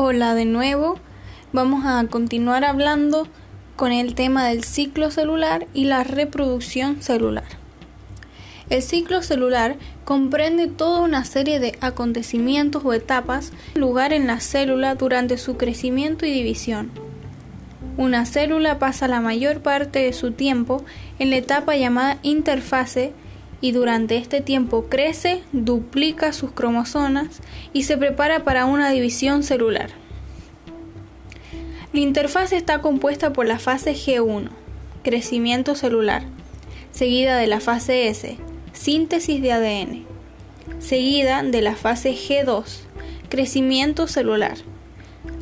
Hola de nuevo. Vamos a continuar hablando con el tema del ciclo celular y la reproducción celular. El ciclo celular comprende toda una serie de acontecimientos o etapas lugar en la célula durante su crecimiento y división. Una célula pasa la mayor parte de su tiempo en la etapa llamada interfase y durante este tiempo crece, duplica sus cromosomas y se prepara para una división celular. La interfaz está compuesta por la fase G1, crecimiento celular, seguida de la fase S, síntesis de ADN, seguida de la fase G2, crecimiento celular.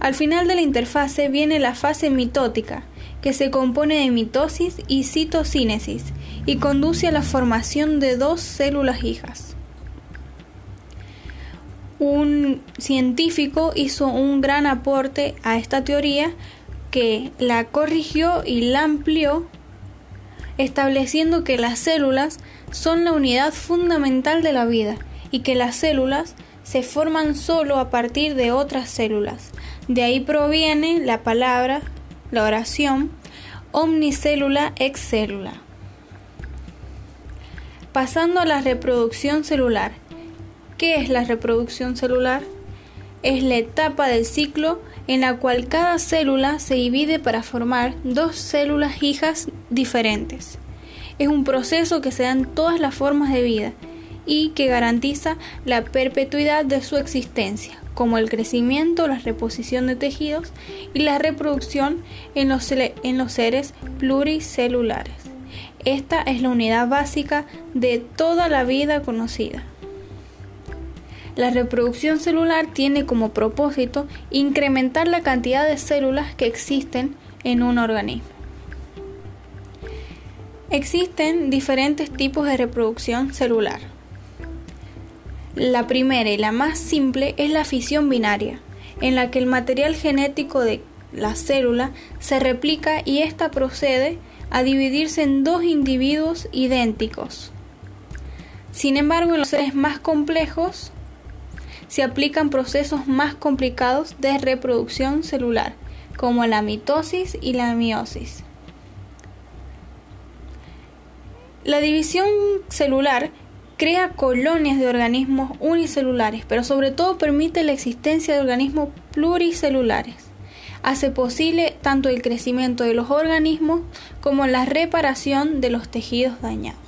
Al final de la interfase viene la fase mitótica, que se compone de mitosis y citocínesis y conduce a la formación de dos células hijas. Un científico hizo un gran aporte a esta teoría que la corrigió y la amplió, estableciendo que las células son la unidad fundamental de la vida y que las células se forman solo a partir de otras células. De ahí proviene la palabra la oración omnicélula ex célula. Pasando a la reproducción celular. ¿Qué es la reproducción celular? Es la etapa del ciclo en la cual cada célula se divide para formar dos células hijas diferentes. Es un proceso que se da en todas las formas de vida y que garantiza la perpetuidad de su existencia, como el crecimiento, la reposición de tejidos y la reproducción en los, en los seres pluricelulares. Esta es la unidad básica de toda la vida conocida. La reproducción celular tiene como propósito incrementar la cantidad de células que existen en un organismo. Existen diferentes tipos de reproducción celular. La primera y la más simple es la fisión binaria, en la que el material genético de la célula se replica y ésta procede a dividirse en dos individuos idénticos. Sin embargo, en los seres más complejos se aplican procesos más complicados de reproducción celular, como la mitosis y la meiosis. La división celular crea colonias de organismos unicelulares, pero sobre todo permite la existencia de organismos pluricelulares. Hace posible tanto el crecimiento de los organismos como la reparación de los tejidos dañados.